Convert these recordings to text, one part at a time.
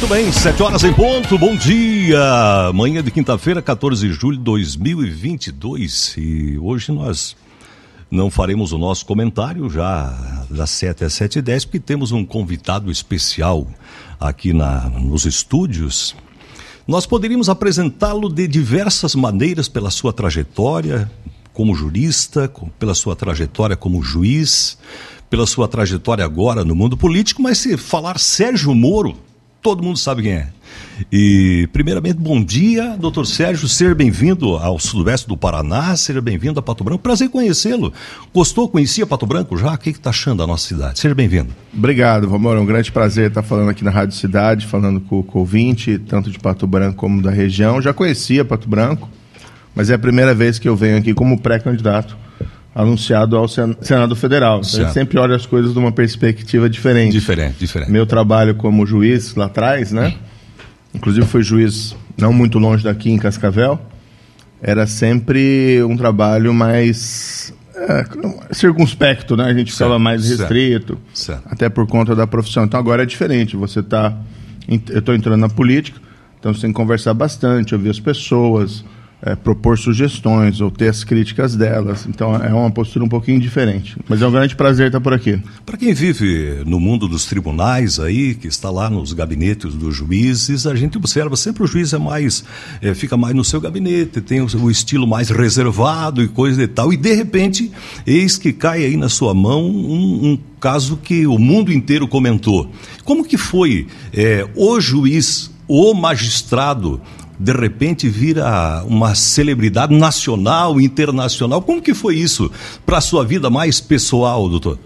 Muito bem, 7 horas em ponto, bom dia! Manhã de quinta-feira, 14 de julho de 2022. E hoje nós não faremos o nosso comentário já das 7 às 7 e 10 porque temos um convidado especial aqui na, nos estúdios. Nós poderíamos apresentá-lo de diversas maneiras pela sua trajetória como jurista, pela sua trajetória como juiz, pela sua trajetória agora no mundo político, mas se falar Sérgio Moro, todo mundo sabe quem é. E, primeiramente, bom dia, doutor Sérgio, seja bem-vindo ao sudoeste do Paraná, seja bem-vindo a Pato Branco, prazer conhecê-lo. Gostou, conhecia Pato Branco já? O que está achando da nossa cidade? Seja bem-vindo. Obrigado, Vamor, é um grande prazer estar falando aqui na Rádio Cidade, falando com, com o ouvinte, tanto de Pato Branco como da região. Já conhecia Pato Branco, mas é a primeira vez que eu venho aqui como pré-candidato anunciado ao Senado Federal. Então, a gente sempre olha as coisas de uma perspectiva diferente. Diferente, diferente. Meu trabalho como juiz lá atrás, né? Inclusive fui juiz não muito longe daqui, em Cascavel. Era sempre um trabalho mais é, circunspecto, né? A gente ficava mais restrito, certo. até por conta da profissão. Então agora é diferente. Você está, eu estou entrando na política, então você tem que conversar bastante, ouvir as pessoas, é, propor sugestões ou ter as críticas delas. Então é uma postura um pouquinho diferente. Mas é um grande prazer estar por aqui. Para quem vive no mundo dos tribunais aí, que está lá nos gabinetes dos juízes, a gente observa sempre o juiz é mais, é, fica mais no seu gabinete, tem o, o, estilo mais reservado e coisa e tal. E de repente, eis que cai aí na sua mão um, um caso que o mundo inteiro comentou. Como que foi é, o juiz, o magistrado de repente vira uma celebridade nacional, internacional. Como que foi isso para a sua vida mais pessoal, doutor?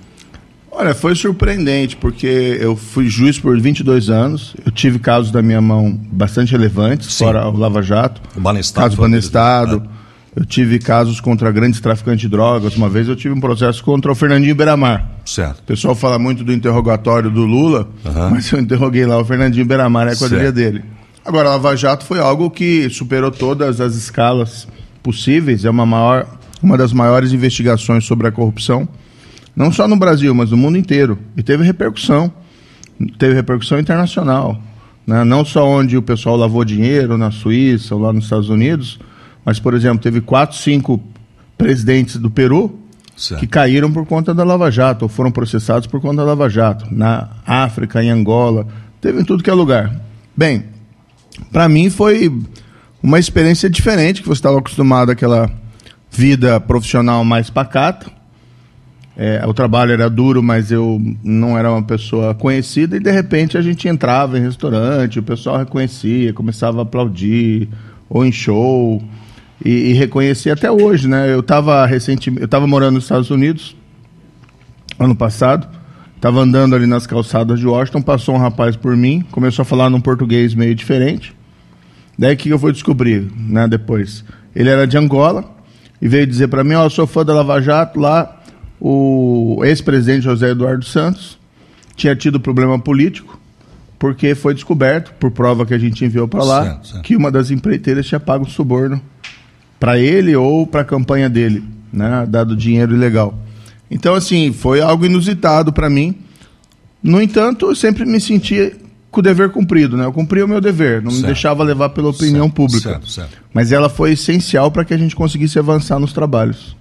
Olha, foi surpreendente, porque eu fui juiz por 22 anos, eu tive casos da minha mão bastante relevantes, Sim. fora o Lava Jato, o Banestado, caso Banestado, eu tive casos contra grandes traficantes de drogas, uma vez eu tive um processo contra o Fernandinho Beiramar. Certo. O pessoal fala muito do interrogatório do Lula, uhum. mas eu interroguei lá o Fernandinho Beiramar, é a quadrilha certo. dele. Agora, a Lava Jato foi algo que superou todas as escalas possíveis, é uma, maior, uma das maiores investigações sobre a corrupção, não só no Brasil, mas no mundo inteiro. E teve repercussão, teve repercussão internacional. Né? Não só onde o pessoal lavou dinheiro, na Suíça ou lá nos Estados Unidos, mas, por exemplo, teve quatro, cinco presidentes do Peru certo. que caíram por conta da Lava Jato, ou foram processados por conta da Lava Jato. Na África, em Angola, teve em tudo que é lugar. Bem, para mim foi uma experiência diferente, que você estava acostumado àquela vida profissional mais pacata. É, o trabalho era duro, mas eu não era uma pessoa conhecida e de repente a gente entrava em restaurante, o pessoal reconhecia, começava a aplaudir, ou em show, e, e reconhecia até hoje, né? Eu estava recentemente, eu estava morando nos Estados Unidos ano passado Tava andando ali nas calçadas de Washington, passou um rapaz por mim, começou a falar num português meio diferente. Daí que eu fui descobrir, né, depois. Ele era de Angola e veio dizer para mim, ó, oh, eu sou fã da Lava Jato, lá o ex-presidente José Eduardo Santos tinha tido problema político, porque foi descoberto, por prova que a gente enviou para lá, certo, certo. que uma das empreiteiras tinha pago suborno para ele ou para a campanha dele, né, dado dinheiro ilegal. Então, assim, foi algo inusitado para mim. No entanto, eu sempre me senti com o dever cumprido, né? Eu cumpri o meu dever, não certo. me deixava levar pela opinião certo, pública. Certo, certo. Mas ela foi essencial para que a gente conseguisse avançar nos trabalhos.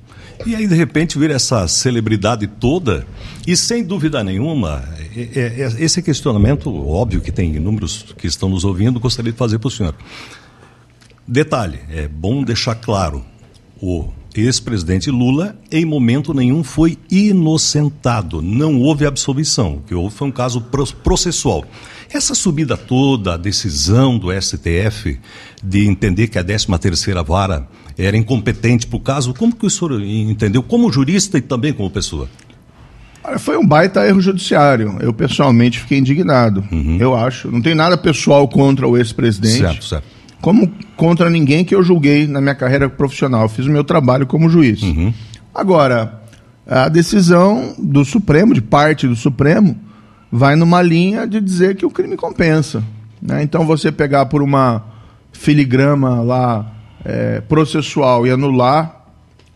E aí, de repente, vir essa celebridade toda, e sem dúvida nenhuma, esse questionamento, óbvio que tem inúmeros que estão nos ouvindo, gostaria de fazer para o senhor. Detalhe, é bom deixar claro: o ex-presidente Lula, em momento nenhum, foi inocentado. Não houve absolvição. O que houve foi um caso processual. Essa subida toda, a decisão do STF de entender que a 13ª vara era incompetente para o caso, como que o senhor entendeu como jurista e também como pessoa? Foi um baita erro judiciário. Eu pessoalmente fiquei indignado. Uhum. Eu acho. Não tem nada pessoal contra o ex-presidente. Certo, certo como contra ninguém que eu julguei na minha carreira profissional. fiz o meu trabalho como juiz. Uhum. Agora, a decisão do Supremo, de parte do Supremo, vai numa linha de dizer que o crime compensa. Né? Então, você pegar por uma filigrama lá é, processual e anular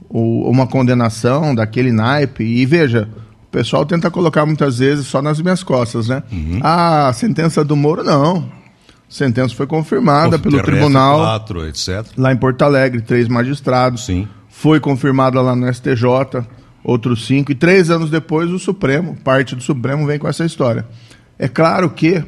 o, uma condenação daquele naipe, e veja, o pessoal tenta colocar muitas vezes só nas minhas costas, né? Uhum. Ah, a sentença do Moro, não. Sentença foi confirmada pelo tribunal. 4, etc. Lá em Porto Alegre, três magistrados. Sim. Foi confirmada lá no STJ, outros cinco. E três anos depois, o Supremo, parte do Supremo, vem com essa história. É claro que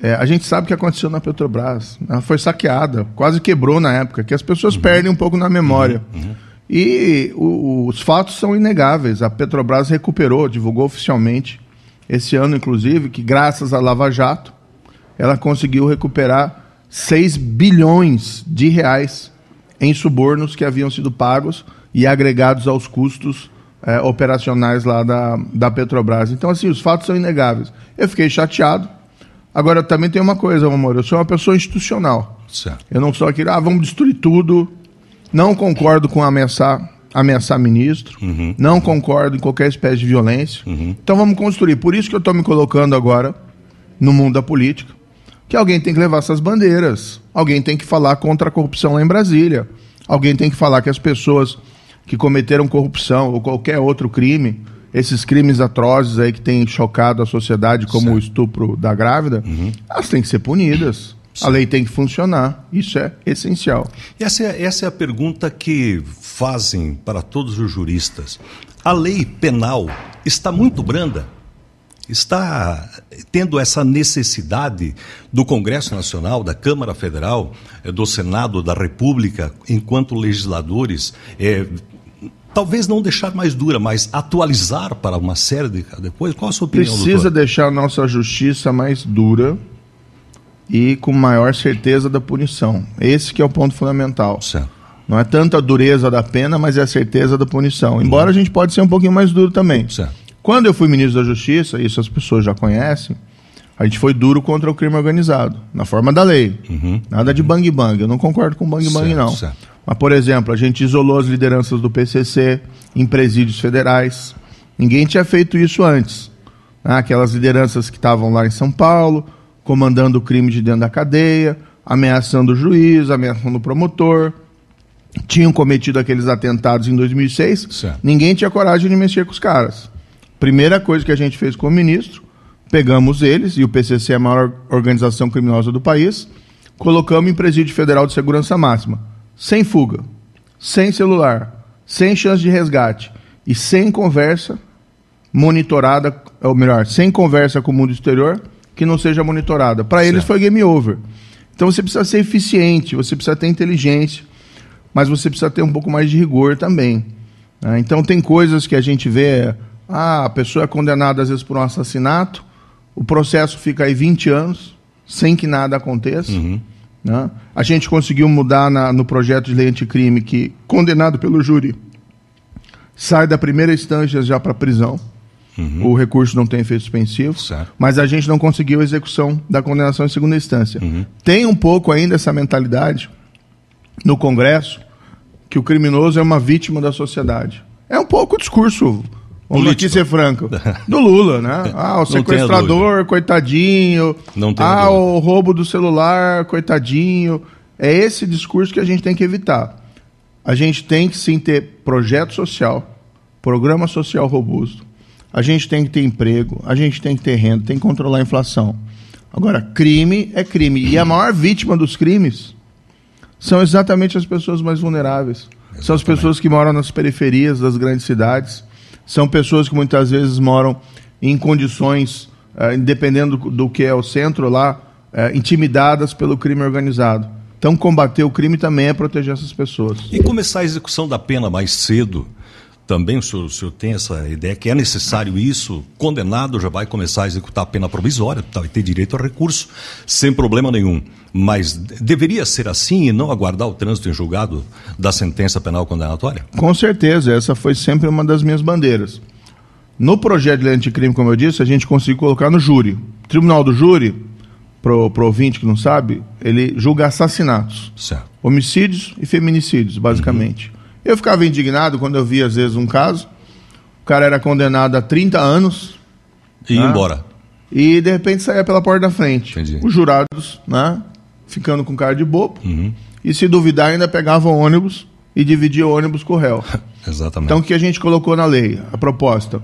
é, a gente sabe o que aconteceu na Petrobras. Ela foi saqueada, quase quebrou na época, que as pessoas uhum. perdem um pouco na memória. Uhum. Uhum. E o, os fatos são inegáveis. A Petrobras recuperou, divulgou oficialmente, esse ano, inclusive, que graças à Lava Jato, ela conseguiu recuperar 6 bilhões de reais em subornos que haviam sido pagos e agregados aos custos é, operacionais lá da, da Petrobras. Então, assim, os fatos são inegáveis. Eu fiquei chateado. Agora, também tem uma coisa, amor, eu sou uma pessoa institucional. Certo. Eu não sou aquele, ah, vamos destruir tudo. Não concordo com ameaçar, ameaçar ministro. Uhum. Não concordo em qualquer espécie de violência. Uhum. Então vamos construir. Por isso que eu estou me colocando agora no mundo da política que alguém tem que levar essas bandeiras, alguém tem que falar contra a corrupção lá em Brasília, alguém tem que falar que as pessoas que cometeram corrupção ou qualquer outro crime, esses crimes atrozes aí que têm chocado a sociedade, como certo. o estupro da grávida, uhum. elas têm que ser punidas. Sim. A lei tem que funcionar, isso é essencial. Essa é, essa é a pergunta que fazem para todos os juristas. A lei penal está muito branda? Está tendo essa necessidade do Congresso Nacional, da Câmara Federal, eh, do Senado da República, enquanto legisladores, é, talvez não deixar mais dura, mas atualizar para uma série de depois. Qual a sua opinião? Precisa doutor? deixar a nossa justiça mais dura e com maior certeza da punição. Esse que é o ponto fundamental. Certo. Não é tanta dureza da pena, mas é a certeza da punição. Embora uhum. a gente pode ser um pouquinho mais duro também. Certo. Quando eu fui ministro da Justiça, isso as pessoas já conhecem, a gente foi duro contra o crime organizado, na forma da lei. Uhum. Nada de bang bang. Eu não concordo com bang bang, não. Certo. Mas, por exemplo, a gente isolou as lideranças do PCC em presídios federais. Ninguém tinha feito isso antes. Né? Aquelas lideranças que estavam lá em São Paulo, comandando o crime de dentro da cadeia, ameaçando o juiz, ameaçando o promotor. Tinham cometido aqueles atentados em 2006. Certo. Ninguém tinha coragem de mexer com os caras. Primeira coisa que a gente fez com o ministro, pegamos eles, e o PCC é a maior organização criminosa do país, colocamos em presídio federal de segurança máxima, sem fuga, sem celular, sem chance de resgate e sem conversa monitorada, ou melhor, sem conversa com o mundo exterior que não seja monitorada. Para eles foi game over. Então você precisa ser eficiente, você precisa ter inteligência, mas você precisa ter um pouco mais de rigor também. Né? Então tem coisas que a gente vê ah, a pessoa é condenada às vezes por um assassinato, o processo fica aí 20 anos, sem que nada aconteça. Uhum. Né? A gente conseguiu mudar na, no projeto de lei anticrime que, condenado pelo júri, sai da primeira instância já para prisão. Uhum. O recurso não tem efeito suspensivo, certo. mas a gente não conseguiu a execução da condenação em segunda instância. Uhum. Tem um pouco ainda essa mentalidade no Congresso que o criminoso é uma vítima da sociedade. É um pouco o discurso Vamos aqui ser franco. Do Lula, né? Ah, o sequestrador, coitadinho. Não tem ah, o roubo do celular, coitadinho. É esse discurso que a gente tem que evitar. A gente tem que sim ter projeto social, programa social robusto. A gente tem que ter emprego, a gente tem que ter renda, tem que controlar a inflação. Agora, crime é crime. E a maior vítima dos crimes são exatamente as pessoas mais vulneráveis. Exatamente. São as pessoas que moram nas periferias das grandes cidades são pessoas que muitas vezes moram em condições, uh, dependendo do, que é o centro lá, uh, intimidadas pelo crime organizado. Então, combater o crime também é proteger essas pessoas. E começar a execução da pena mais cedo também o senhor, o senhor, tem essa ideia que é necessário isso? Condenado já vai começar a executar a pena provisória, vai ter direito a recurso, sem problema nenhum. Mas deveria ser assim e não aguardar o trânsito em julgado da sentença penal condenatória? Com certeza, essa foi sempre uma das minhas bandeiras. No projeto de lei anticrime, como eu disse, a gente conseguiu colocar no júri. O tribunal do júri, para o ouvinte que não sabe, ele julga assassinatos, certo. homicídios e feminicídios, basicamente. Uhum. Eu ficava indignado quando eu via, às vezes, um caso. O cara era condenado a 30 anos. E né? embora. E de repente saía pela porta da frente. Entendi. Os jurados, né? Ficando com cara de bobo. Uhum. E se duvidar, ainda pegavam ônibus e dividia o ônibus com o réu. Exatamente. Então o que a gente colocou na lei? A proposta.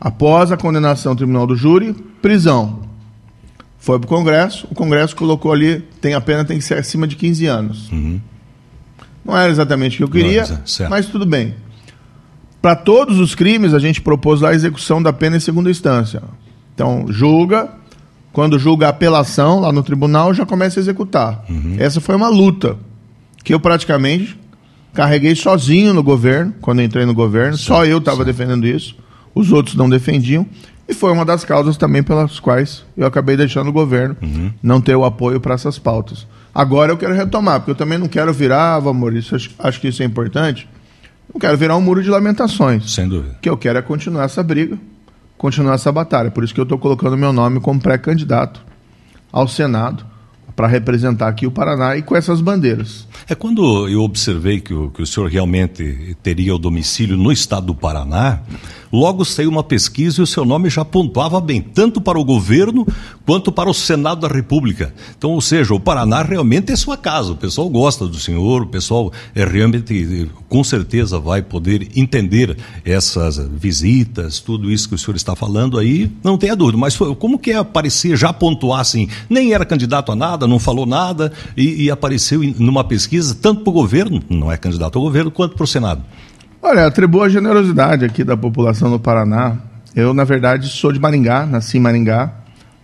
Após a condenação do tribunal do júri, prisão. Foi para o Congresso, o Congresso colocou ali, tem a pena tem que ser acima de 15 anos. Uhum. Não era exatamente o que eu queria, Não, mas tudo bem. Para todos os crimes, a gente propôs a execução da pena em segunda instância. Então, julga, quando julga a apelação lá no tribunal, já começa a executar. Uhum. Essa foi uma luta que eu praticamente carreguei sozinho no governo, quando entrei no governo. Sim, Só eu estava defendendo isso, os outros não defendiam. E foi uma das causas também pelas quais eu acabei deixando o governo uhum. não ter o apoio para essas pautas. Agora eu quero retomar, porque eu também não quero virar, Maurício, acho, acho que isso é importante. Não quero virar um muro de lamentações. Sem dúvida. O que eu quero é continuar essa briga, continuar essa batalha. Por isso que eu estou colocando meu nome como pré-candidato ao Senado para representar aqui o Paraná e com essas bandeiras. É quando eu observei que o, que o senhor realmente teria o domicílio no estado do Paraná, logo saiu uma pesquisa e o seu nome já pontuava bem, tanto para o governo quanto para o Senado da República. Então, ou seja, o Paraná realmente é sua casa, o pessoal gosta do senhor, o pessoal é realmente, com certeza, vai poder entender essas visitas, tudo isso que o senhor está falando aí, não tenha dúvida. Mas como que é aparecer, já pontuar assim, nem era candidato a nada, não falou nada e, e apareceu numa pesquisa, tanto para o governo, não é candidato ao governo, quanto para o Senado? Olha, atribuo a generosidade aqui da população do Paraná. Eu, na verdade, sou de Maringá, nasci em Maringá.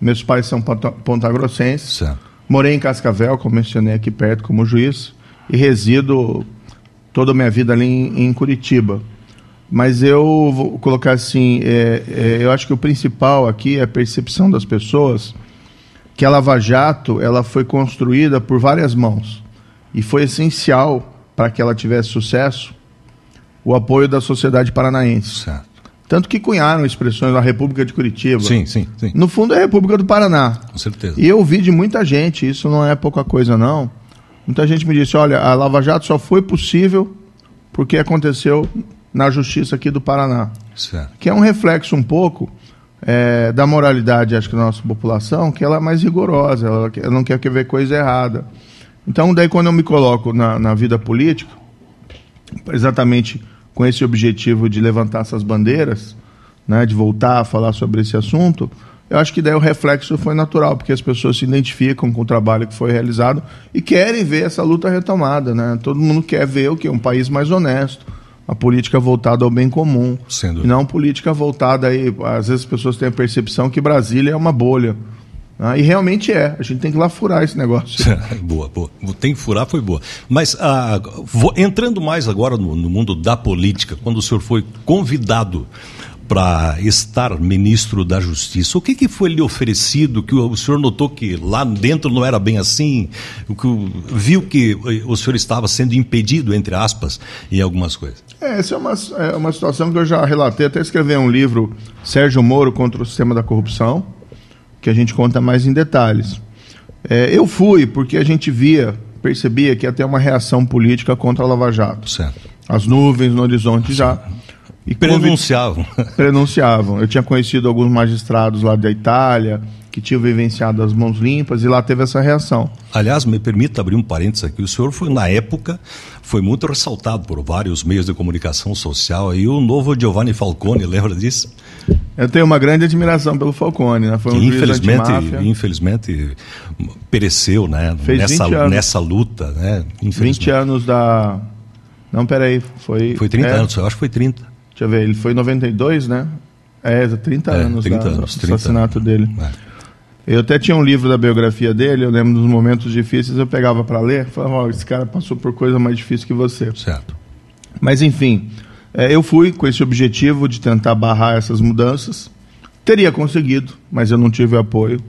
Meus pais são pontagrossenses. Certo. Morei em Cascavel, como mencionei aqui perto, como juiz. E resido toda a minha vida ali em, em Curitiba. Mas eu vou colocar assim, é, é, eu acho que o principal aqui é a percepção das pessoas que a Lava Jato ela foi construída por várias mãos e foi essencial para que ela tivesse sucesso o apoio da sociedade paranaense. Certo. Tanto que cunharam expressões da República de Curitiba. Sim, sim, sim. No fundo é a República do Paraná. Com certeza. E eu ouvi de muita gente, isso não é pouca coisa não. Muita gente me disse, olha, a Lava Jato só foi possível porque aconteceu na justiça aqui do Paraná. Certo. Que é um reflexo um pouco é, da moralidade, acho que da nossa população, que ela é mais rigorosa, ela, ela não quer ver coisa errada. Então, daí quando eu me coloco na, na vida política, exatamente com esse objetivo de levantar essas bandeiras, né, de voltar a falar sobre esse assunto, eu acho que daí o reflexo foi natural, porque as pessoas se identificam com o trabalho que foi realizado e querem ver essa luta retomada. Né? Todo mundo quer ver o que? Um país mais honesto, uma política voltada ao bem comum. E não política voltada aí. Às vezes as pessoas têm a percepção que Brasília é uma bolha. Ah, e realmente é. A gente tem que ir lá furar esse negócio. boa, boa. Tem que furar, foi boa. Mas ah, vou, entrando mais agora no, no, mundo da política, quando o senhor foi convidado para estar ministro da Justiça, o que, que foi lhe oferecido que o, o senhor notou que lá dentro não era bem assim? O que, viu que o senhor estava sendo impedido, entre aspas, em algumas coisas? É, essa é uma, é uma situação que eu já relatei, até escrevi um livro, Sérgio Moro contra o Sistema da Corrupção que a gente conta mais em detalhes. É, eu fui porque a gente via, percebia que ia ter uma reação política contra a Lava Jato. Certo. As nuvens no horizonte já. E prenunciavam. Prenunciavam. Eu tinha conhecido alguns magistrados lá da Itália, que tinham vivenciado as mãos limpas, e lá teve essa reação. Aliás, me permita abrir um parênteses aqui. O senhor foi, na época, foi muito ressaltado por vários meios de comunicação social. E o novo Giovanni Falcone, lembra disso? Eu tenho uma grande admiração pelo Falcone, né? Foi um que infelizmente, infelizmente pereceu, né? Fez nessa, nessa luta, né? 20 anos da. Não, peraí, foi. Foi 30 é... anos, eu acho que foi 30. Deixa eu ver, ele foi em 92, né? É, 30 é, anos 30 da, anos, 30 assassinato anos. dele. É. Eu até tinha um livro da biografia dele, eu lembro dos momentos difíceis, eu pegava para ler, falava, oh, esse cara passou por coisa mais difícil que você. Certo. Mas enfim, é, eu fui com esse objetivo de tentar barrar essas mudanças. Teria conseguido, mas eu não tive apoio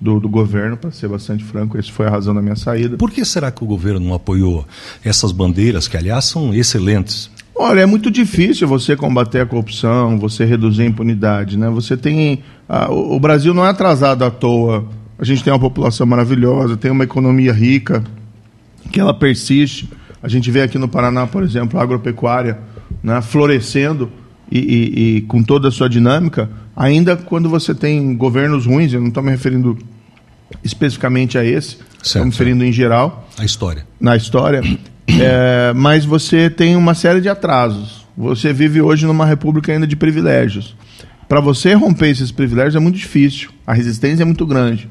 do, do governo, para ser bastante franco, essa foi a razão da minha saída. Por que será que o governo não apoiou essas bandeiras, que aliás são excelentes? Olha, é muito difícil você combater a corrupção, você reduzir a impunidade, né? Você tem a, o Brasil não é atrasado à toa. A gente tem uma população maravilhosa, tem uma economia rica, que ela persiste. A gente vê aqui no Paraná, por exemplo, a agropecuária né, florescendo e, e, e com toda a sua dinâmica, ainda quando você tem governos ruins, eu não estou me referindo especificamente a esse, estou me referindo em geral. A história. Na história. É, mas você tem uma série de atrasos. Você vive hoje numa república ainda de privilégios. Para você romper esses privilégios é muito difícil. A resistência é muito grande.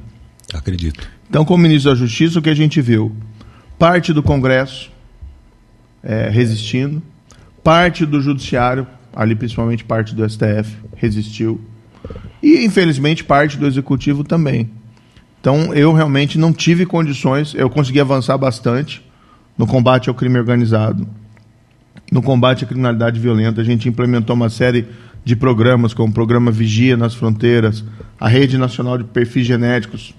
Acredito. Então, como ministro da Justiça, o que a gente viu? Parte do Congresso é, resistindo, parte do Judiciário, ali principalmente parte do STF, resistiu, e infelizmente parte do Executivo também. Então, eu realmente não tive condições, eu consegui avançar bastante no combate ao crime organizado, no combate à criminalidade violenta. A gente implementou uma série de programas, como o programa Vigia nas Fronteiras, a Rede Nacional de Perfis Genéticos,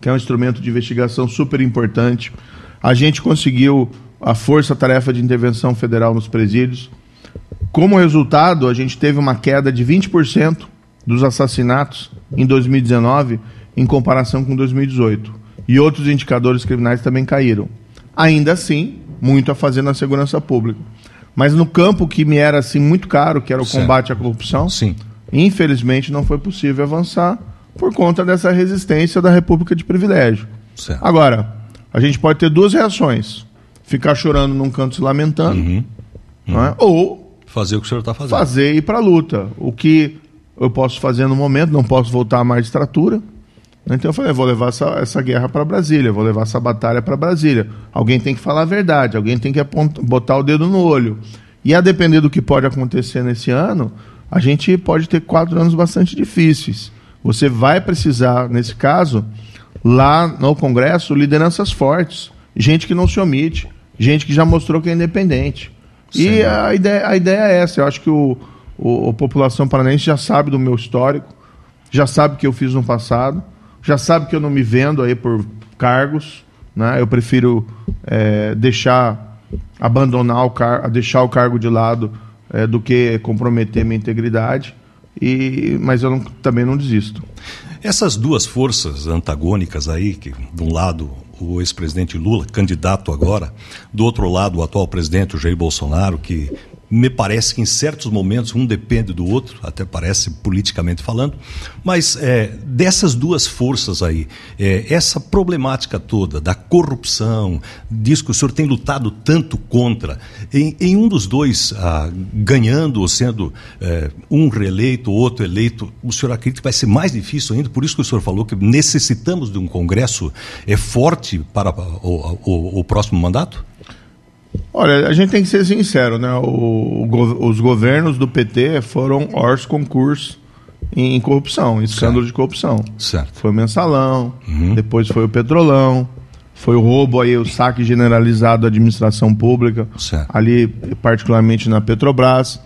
que é um instrumento de investigação super importante. A gente conseguiu a Força Tarefa de Intervenção Federal nos presídios. Como resultado, a gente teve uma queda de 20% dos assassinatos em 2019 em comparação com 2018. E outros indicadores criminais também caíram. Ainda assim, muito a fazer na segurança pública. Mas no campo que me era assim muito caro, que era o combate à corrupção, Sim. infelizmente não foi possível avançar por conta dessa resistência da República de Privilégio. Certo. Agora, a gente pode ter duas reações: ficar chorando num canto se lamentando, uhum. Uhum. É? ou fazer o que o senhor está fazendo. Fazer e ir para a luta. O que eu posso fazer no momento, não posso voltar à magistratura, então eu falei, vou levar essa, essa guerra para Brasília, vou levar essa batalha para Brasília. Alguém tem que falar a verdade, alguém tem que apontar, botar o dedo no olho. E a depender do que pode acontecer nesse ano, a gente pode ter quatro anos bastante difíceis. Você vai precisar, nesse caso, lá no Congresso, lideranças fortes, gente que não se omite, gente que já mostrou que é independente. Sim. E a ideia, a ideia é essa. Eu acho que o, o, a população paranaense já sabe do meu histórico, já sabe o que eu fiz no passado já sabe que eu não me vendo aí por cargos, né? Eu prefiro é, deixar, abandonar o cargo, deixar o cargo de lado é, do que comprometer minha integridade. E, mas eu não, também não desisto. Essas duas forças antagônicas aí, que de um lado o ex-presidente Lula, candidato agora, do outro lado o atual presidente, Jair Bolsonaro, que me parece que em certos momentos um depende do outro, até parece politicamente falando, mas é, dessas duas forças aí, é, essa problemática toda da corrupção, diz que o senhor tem lutado tanto contra, em, em um dos dois ah, ganhando ou sendo é, um reeleito, outro eleito, o senhor acredita que vai ser mais difícil ainda? Por isso que o senhor falou que necessitamos de um Congresso é, forte para o, o, o próximo mandato? Olha, a gente tem que ser sincero, né? O, o, os governos do PT foram hors concurso em, corrupção, em escândalo de corrupção. Certo. Foi o mensalão, uhum. depois foi o petrolão, foi o roubo aí, o saque generalizado da administração pública, certo. ali particularmente na Petrobras.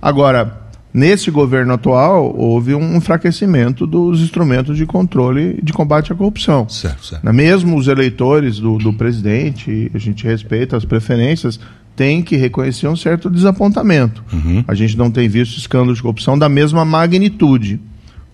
Agora, Nesse governo atual, houve um enfraquecimento dos instrumentos de controle de combate à corrupção. Certo, certo. Né? Mesmo os eleitores do, do presidente, a gente respeita as preferências, tem que reconhecer um certo desapontamento. Uhum. A gente não tem visto escândalos de corrupção da mesma magnitude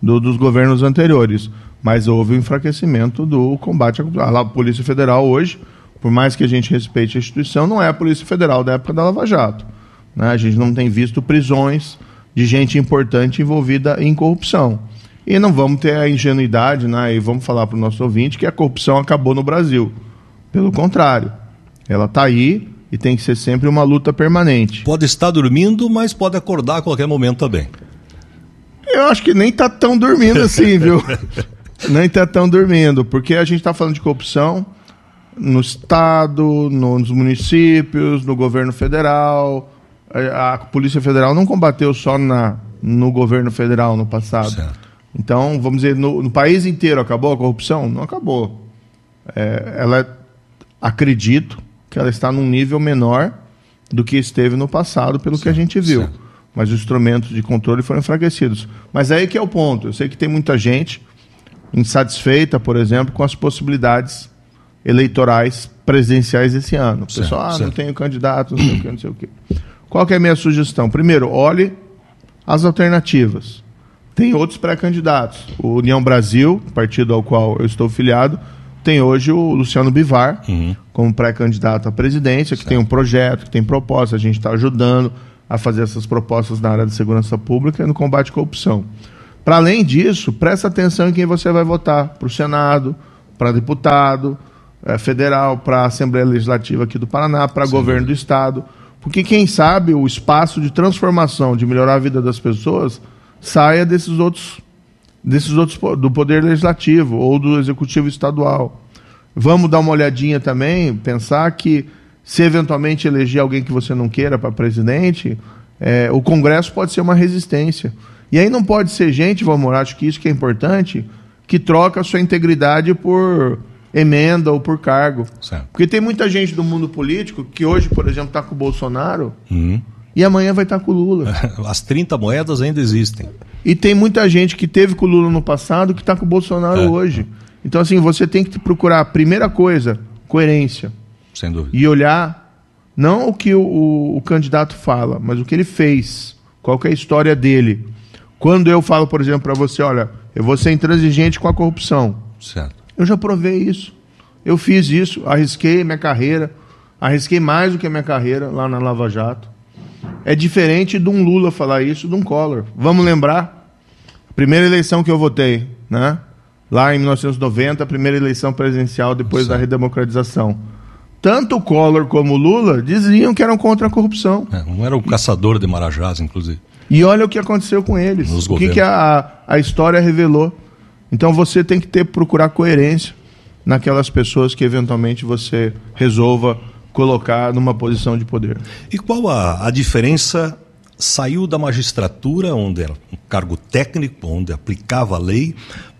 do, dos governos anteriores, mas houve um enfraquecimento do combate à corrupção. A Polícia Federal hoje, por mais que a gente respeite a instituição, não é a Polícia Federal da época da Lava Jato. Né? A gente não tem visto prisões de gente importante envolvida em corrupção. E não vamos ter a ingenuidade, né? E vamos falar para o nosso ouvinte que a corrupção acabou no Brasil. Pelo contrário, ela está aí e tem que ser sempre uma luta permanente. Pode estar dormindo, mas pode acordar a qualquer momento também. Eu acho que nem está tão dormindo assim, viu? nem está tão dormindo, porque a gente está falando de corrupção no Estado, nos municípios, no governo federal, a, Polícia Federal não combateu só na, no governo federal no passado. Certo. Então, vamos dizer, no, no, país inteiro acabou a corrupção? Não acabou. É, ela, acredito que ela está num nível menor do que esteve no passado, pelo certo, que a gente viu. Certo. Mas os instrumentos de controle foram enfraquecidos. Mas aí que é o ponto. Eu sei que tem muita gente insatisfeita, por exemplo, com as possibilidades eleitorais presidenciais esse ano. O pessoal, ah, não tenho candidato, não sei o que, não sei o que. Qual que é a minha sugestão? Primeiro, olhe as alternativas. Tem outros pré-candidatos. O União Brasil, partido ao qual eu estou filiado, tem hoje o Luciano Bivar uhum. como pré-candidato à presidência, que certo. tem um projeto, que tem proposta. A gente está ajudando a fazer essas propostas na área de segurança pública e no combate à corrupção. Para além disso, presta atenção em quem você vai votar para o Senado, para deputado é, federal, para a Assembleia Legislativa aqui do Paraná, para governo do Estado porque quem sabe o espaço de transformação, de melhorar a vida das pessoas, saia desses outros desses outros do poder legislativo ou do executivo estadual. Vamos dar uma olhadinha também, pensar que se eventualmente eleger alguém que você não queira para presidente, é, o Congresso pode ser uma resistência. E aí não pode ser gente, vamos acho que isso que é importante, que troca a sua integridade por emenda ou por cargo. Certo. Porque tem muita gente do mundo político que hoje, por exemplo, está com o Bolsonaro uhum. e amanhã vai estar tá com o Lula. As 30 moedas ainda existem. E tem muita gente que teve com o Lula no passado que está com o Bolsonaro é. hoje. Então, assim, você tem que procurar, a primeira coisa, coerência. Sem dúvida. E olhar não o que o, o, o candidato fala, mas o que ele fez. Qual é a história dele. Quando eu falo, por exemplo, para você, olha, eu vou ser intransigente com a corrupção. Certo. Eu já provei isso. Eu fiz isso, arrisquei minha carreira, arrisquei mais do que a minha carreira lá na Lava Jato. É diferente de um Lula falar isso, de um Collor. Vamos lembrar? A primeira eleição que eu votei, né? Lá em 1990, a primeira eleição presidencial depois da redemocratização. Tanto o Collor como o Lula diziam que eram contra a corrupção. É, um era o caçador de Marajás, inclusive. E olha o que aconteceu com eles. Nos o que, que a, a história revelou. Então você tem que ter procurar coerência naquelas pessoas que eventualmente você resolva colocar numa posição de poder. E qual a, a diferença? Saiu da magistratura, onde era um cargo técnico, onde aplicava a lei,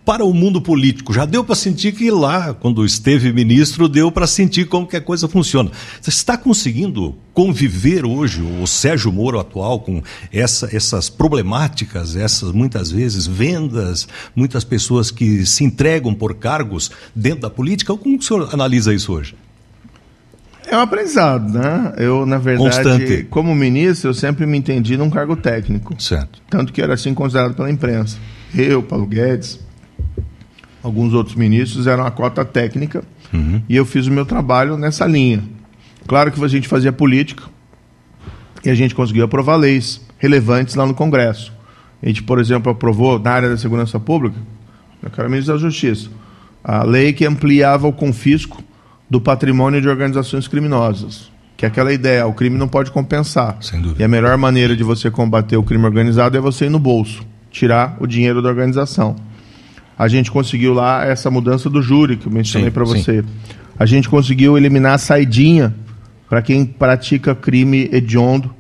para o mundo político. Já deu para sentir que lá, quando esteve ministro, deu para sentir como que a coisa funciona. Você está conseguindo conviver hoje, o Sérgio Moro atual, com essa, essas problemáticas, essas muitas vezes vendas, muitas pessoas que se entregam por cargos dentro da política? Como o senhor analisa isso hoje? É um aprendizado, né? Eu, na verdade, Constante. como ministro, eu sempre me entendi num cargo técnico. Certo. Tanto que era assim considerado pela imprensa. Eu, Paulo Guedes, alguns outros ministros, eram a cota técnica, uhum. e eu fiz o meu trabalho nessa linha. Claro que a gente fazia política, e a gente conseguiu aprovar leis relevantes lá no Congresso. A gente, por exemplo, aprovou na área da segurança pública, eu quero ministro da Justiça, a lei que ampliava o confisco do patrimônio de organizações criminosas. Que é aquela ideia, o crime não pode compensar. E a melhor maneira de você combater o crime organizado é você ir no bolso, tirar o dinheiro da organização a gente conseguiu lá essa mudança do júri, que eu mencionei para você. Sim. A gente conseguiu eliminar a saidinha para quem pratica crime hediondo,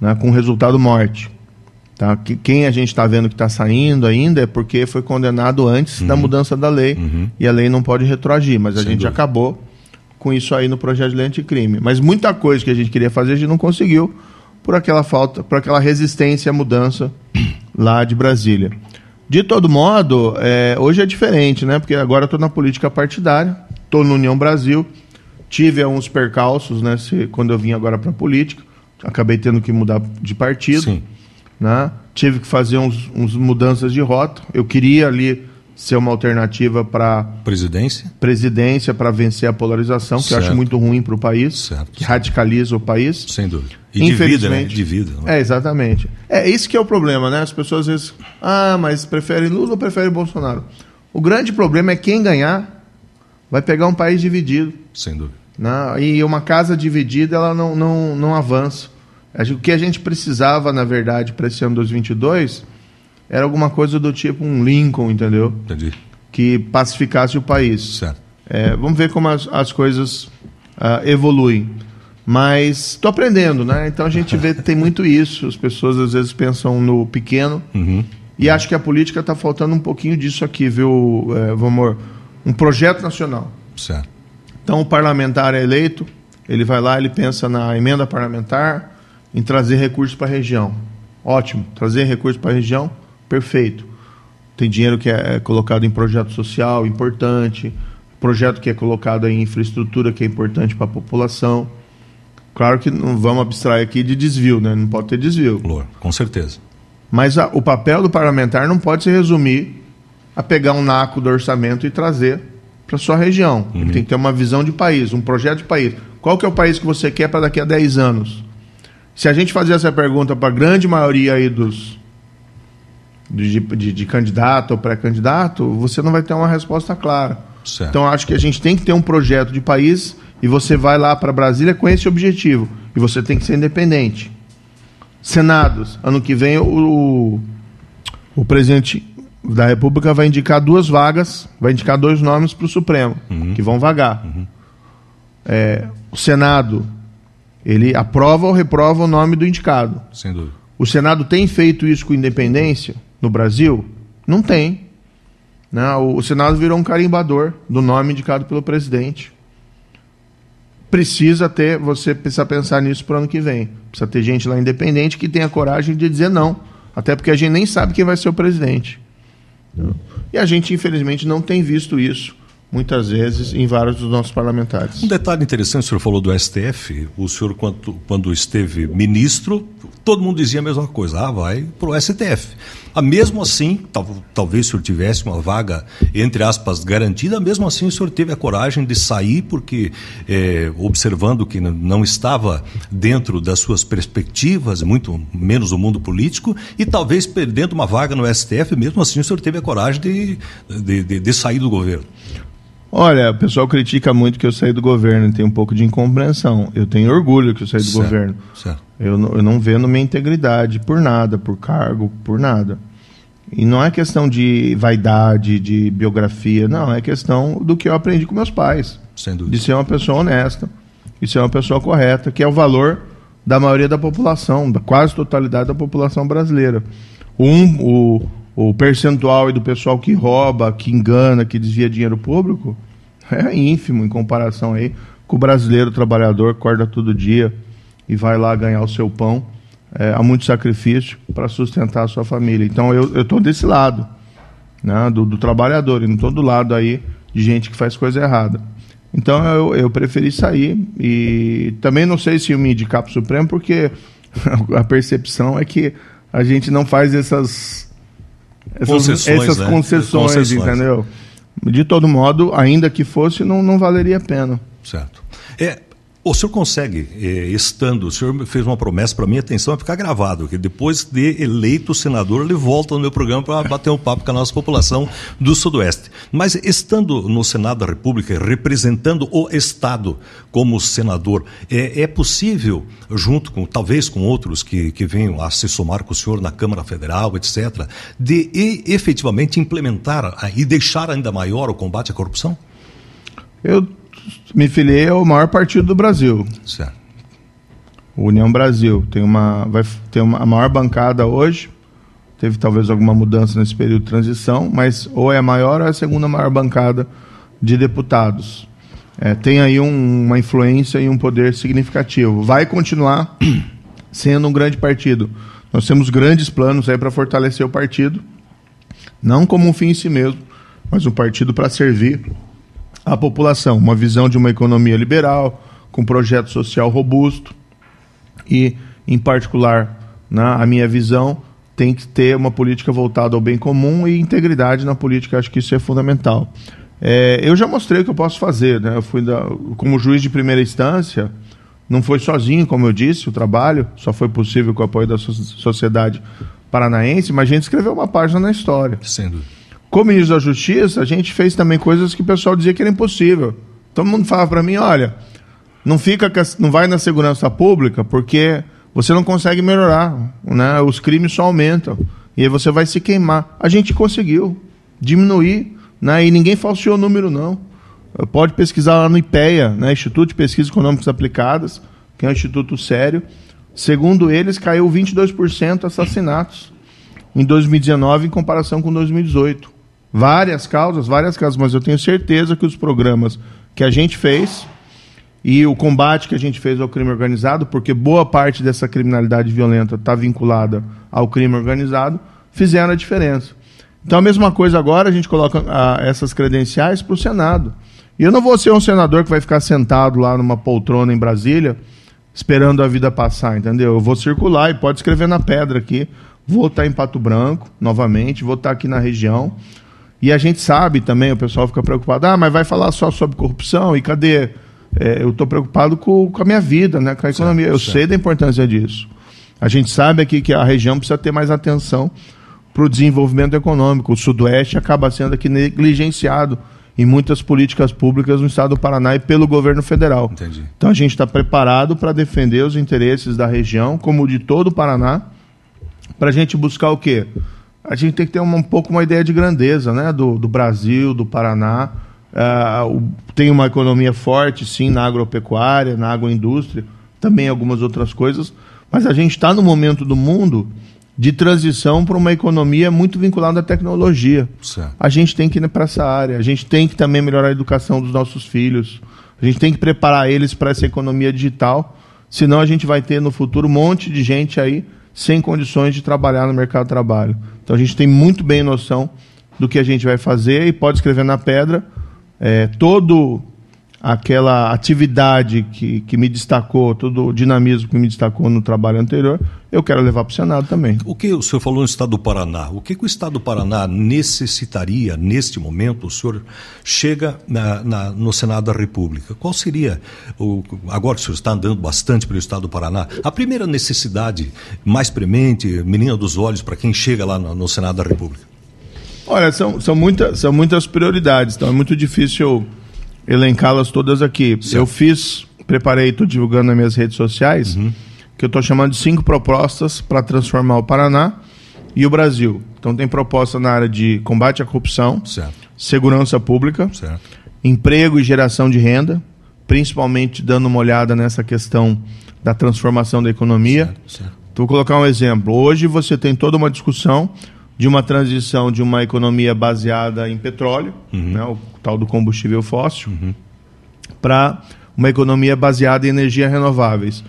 né, com resultado morte. Tá? Que, quem a gente está vendo que está saindo ainda é porque foi condenado antes uhum. da mudança da lei uhum. e a lei não pode retroagir, mas a Sem gente dúvida. acabou com isso aí no projeto de lei anticrime. Mas muita coisa que a gente queria fazer a gente não conseguiu por aquela falta, por aquela resistência à mudança lá de Brasília. De todo modo, é, hoje é diferente, né? Porque agora estou na política partidária, estou no União Brasil, tive alguns percalços, né? Se, quando eu vim agora para a política, acabei tendo que mudar de partido, Sim. né? Tive que fazer uns, uns mudanças de rota. Eu queria ali ser uma alternativa para presidência? presidência para vencer a polarização que certo. eu acho muito ruim para o país certo, que certo. radicaliza o país. Sem dúvida. E divida né? Divida é? Exatamente. É isso que é o problema né? As pessoas às vezes ah mas prefere Lula ou prefere Bolsonaro? O grande problema é quem ganhar vai pegar um país dividido. Sem dúvida. Né? e uma casa dividida ela não não, não avança. O que a gente precisava na verdade para esse ano 2022 era alguma coisa do tipo um Lincoln, entendeu? Entendi. Que pacificasse o país. Certo. É, vamos ver como as, as coisas uh, evoluem. Mas estou aprendendo, né? Então a gente vê tem muito isso. As pessoas às vezes pensam no pequeno. Uhum. E acho que a política está faltando um pouquinho disso aqui, viu, é, vamos Um projeto nacional. Certo. Então o parlamentar é eleito, ele vai lá, ele pensa na emenda parlamentar, em trazer recursos para a região. Ótimo, trazer recursos para a região perfeito. Tem dinheiro que é, é colocado em projeto social, importante, projeto que é colocado em infraestrutura, que é importante para a população. Claro que não vamos abstrair aqui de desvio, né? não pode ter desvio. Com certeza. Mas a, o papel do parlamentar não pode se resumir a pegar um naco do orçamento e trazer para sua região. Uhum. Ele tem que ter uma visão de país, um projeto de país. Qual que é o país que você quer para daqui a 10 anos? Se a gente fazer essa pergunta para a grande maioria aí dos, de, de, de candidato ou pré-candidato, você não vai ter uma resposta clara. Certo. Então, acho que a gente tem que ter um projeto de país e você vai lá para Brasília com esse objetivo. E você tem que ser independente. Senados, ano que vem o, o presidente da República vai indicar duas vagas, vai indicar dois nomes para o Supremo, uhum. que vão vagar. Uhum. É, o Senado, ele aprova ou reprova o nome do indicado. Sem dúvida. O Senado tem feito isso com independência no Brasil? Não tem. Não, o Senado virou um carimbador do nome indicado pelo presidente. Precisa ter, você precisa pensar nisso para o ano que vem. Precisa ter gente lá independente que tenha coragem de dizer não. Até porque a gente nem sabe quem vai ser o presidente. E a gente, infelizmente, não tem visto isso muitas vezes em vários dos nossos parlamentares. Um detalhe interessante, o senhor falou do STF, o senhor, quando, quando esteve ministro, todo mundo dizia a mesma coisa, ah, vai para o STF. Ah, mesmo assim, tal, talvez o senhor tivesse uma vaga, entre aspas, garantida, mesmo assim o senhor teve a coragem de sair, porque é, observando que não estava dentro das suas perspectivas, muito menos o mundo político, e talvez perdendo uma vaga no STF, mesmo assim o senhor teve a coragem de, de, de, de sair do governo. Olha, o pessoal critica muito que eu saí do governo, tem um pouco de incompreensão. Eu tenho orgulho que eu saí do certo, governo. Certo. Eu, não, eu não vendo minha integridade por nada, por cargo, por nada. E não é questão de vaidade, de biografia, não, é questão do que eu aprendi com meus pais. Sem dúvida. De ser uma pessoa honesta, de ser uma pessoa correta, que é o valor da maioria da população, da quase totalidade da população brasileira. Um, o, o percentual do pessoal que rouba, que engana, que desvia dinheiro público é ínfimo em comparação aí com o brasileiro trabalhador que acorda todo dia e vai lá ganhar o seu pão. É, há muito sacrifício para sustentar a sua família. Então eu estou desse lado, né, do, do, trabalhador, e não estou do lado aí de gente que faz coisa errada. Então eu, eu preferi sair e também não sei se eu me indicar para o Supremo, porque a percepção é que a gente não faz essas essas concessões, essas né? concessões, concessões, entendeu? De todo modo, ainda que fosse, não, não valeria a pena. Certo. É, o senhor consegue, eh, estando, o senhor fez uma promessa para mim, atenção, vai ficar gravado, que depois de eleito senador, ele volta no meu programa para bater um papo com a nossa população do Sudoeste. Mas estando no Senado da República, representando o Estado como senador, é, é possível, junto com, talvez com outros que, que venham a se somar com o senhor na Câmara Federal, etc., de e, efetivamente implementar e deixar ainda maior o combate à corrupção? Eu me filiei ao maior partido do Brasil. Certo. União Brasil. Tem uma, vai ter uma, a maior bancada hoje. Teve talvez alguma mudança nesse período de transição, mas ou é a maior ou é a segunda maior bancada de deputados. É, tem aí um, uma influência e um poder significativo. Vai continuar sendo um grande partido. Nós temos grandes planos aí para fortalecer o partido, não como um fim em si mesmo, mas um partido para servir à população. Uma visão de uma economia liberal, com projeto social robusto e, em particular, na a minha visão, tem que ter uma política voltada ao bem comum e integridade na política. Acho que isso é fundamental. É, eu já mostrei o que eu posso fazer. Né? Eu fui da, como juiz de primeira instância, não foi sozinho, como eu disse, o trabalho só foi possível com o apoio da sociedade paranaense, mas a gente escreveu uma página na história. Dúvida. Como ministro da Justiça, a gente fez também coisas que o pessoal dizia que era impossível. Todo mundo falava para mim, olha, não fica, não vai na segurança pública porque você não consegue melhorar, né? Os crimes só aumentam e aí você vai se queimar. A gente conseguiu diminuir, né? E ninguém falseou o número não. Pode pesquisar lá no IPEA, né? Instituto de Pesquisas Econômicas Aplicadas, que é um instituto sério. Segundo eles, caiu 22% assassinatos em 2019 em comparação com 2018 várias causas, várias causas, mas eu tenho certeza que os programas que a gente fez e o combate que a gente fez ao crime organizado, porque boa parte dessa criminalidade violenta está vinculada ao crime organizado, fizeram a diferença. Então a mesma coisa agora, a gente coloca a, ah, essas credenciais para o Senado. E eu não vou ser um senador que vai ficar sentado lá numa poltrona em Brasília, esperando a vida passar, entendeu? Eu vou circular e pode escrever na pedra aqui. Vou estar em Pato Branco, novamente, vou estar aqui na região. E a gente sabe também, o pessoal fica preocupado, ah, mas vai falar só sobre corrupção e cadê? É, eu estou preocupado com, com, a minha vida, né, com a economia. Certo, eu certo. sei da importância disso. A gente sabe aqui que a região precisa ter mais atenção para o desenvolvimento econômico. O Sudoeste acaba sendo aqui negligenciado em muitas políticas públicas no estado do Paraná e pelo governo federal. Entendi. Então a gente está preparado para defender os interesses da região, como de todo o Paraná, para a gente buscar o quê? A gente tem que ter uma, um pouco uma ideia de grandeza né? do, do Brasil, do Paraná. Uh, tem uma economia forte, sim, na agropecuária, na agroindústria, também algumas outras coisas, mas a gente está no momento do mundo de transição para uma economia muito vinculada à tecnologia. Certo. A gente tem que ir para essa área, a gente tem que também melhorar a educação dos nossos filhos, a gente tem que preparar eles para essa economia digital, senão a gente vai ter no futuro um monte de gente aí sem condições de trabalhar no mercado de trabalho. Então a gente tem muito bem noção do que a gente vai fazer e pode escrever na pedra é, todo aquela atividade que, que me destacou, todo o dinamismo que me destacou no trabalho anterior, eu quero levar para o Senado também. O que o senhor falou no Estado do Paraná? O que, que o Estado do Paraná necessitaria neste momento? O senhor chega na, na, no Senado da República. Qual seria, o, agora que o senhor está andando bastante pelo Estado do Paraná, a primeira necessidade mais premente, menina dos olhos, para quem chega lá no, no Senado da República? Olha, são, são, muita, são muitas prioridades, então é muito difícil elencá-las todas aqui. Certo. Eu fiz, preparei, estou divulgando nas minhas redes sociais, uhum. que eu estou chamando de cinco propostas para transformar o Paraná e o Brasil. Então tem proposta na área de combate à corrupção, certo. segurança pública, certo. emprego e geração de renda, principalmente dando uma olhada nessa questão da transformação da economia. Então, vou colocar um exemplo. Hoje você tem toda uma discussão de uma transição de uma economia baseada em petróleo, uhum. né, o tal do combustível fóssil, uhum. para uma economia baseada em energias renováveis.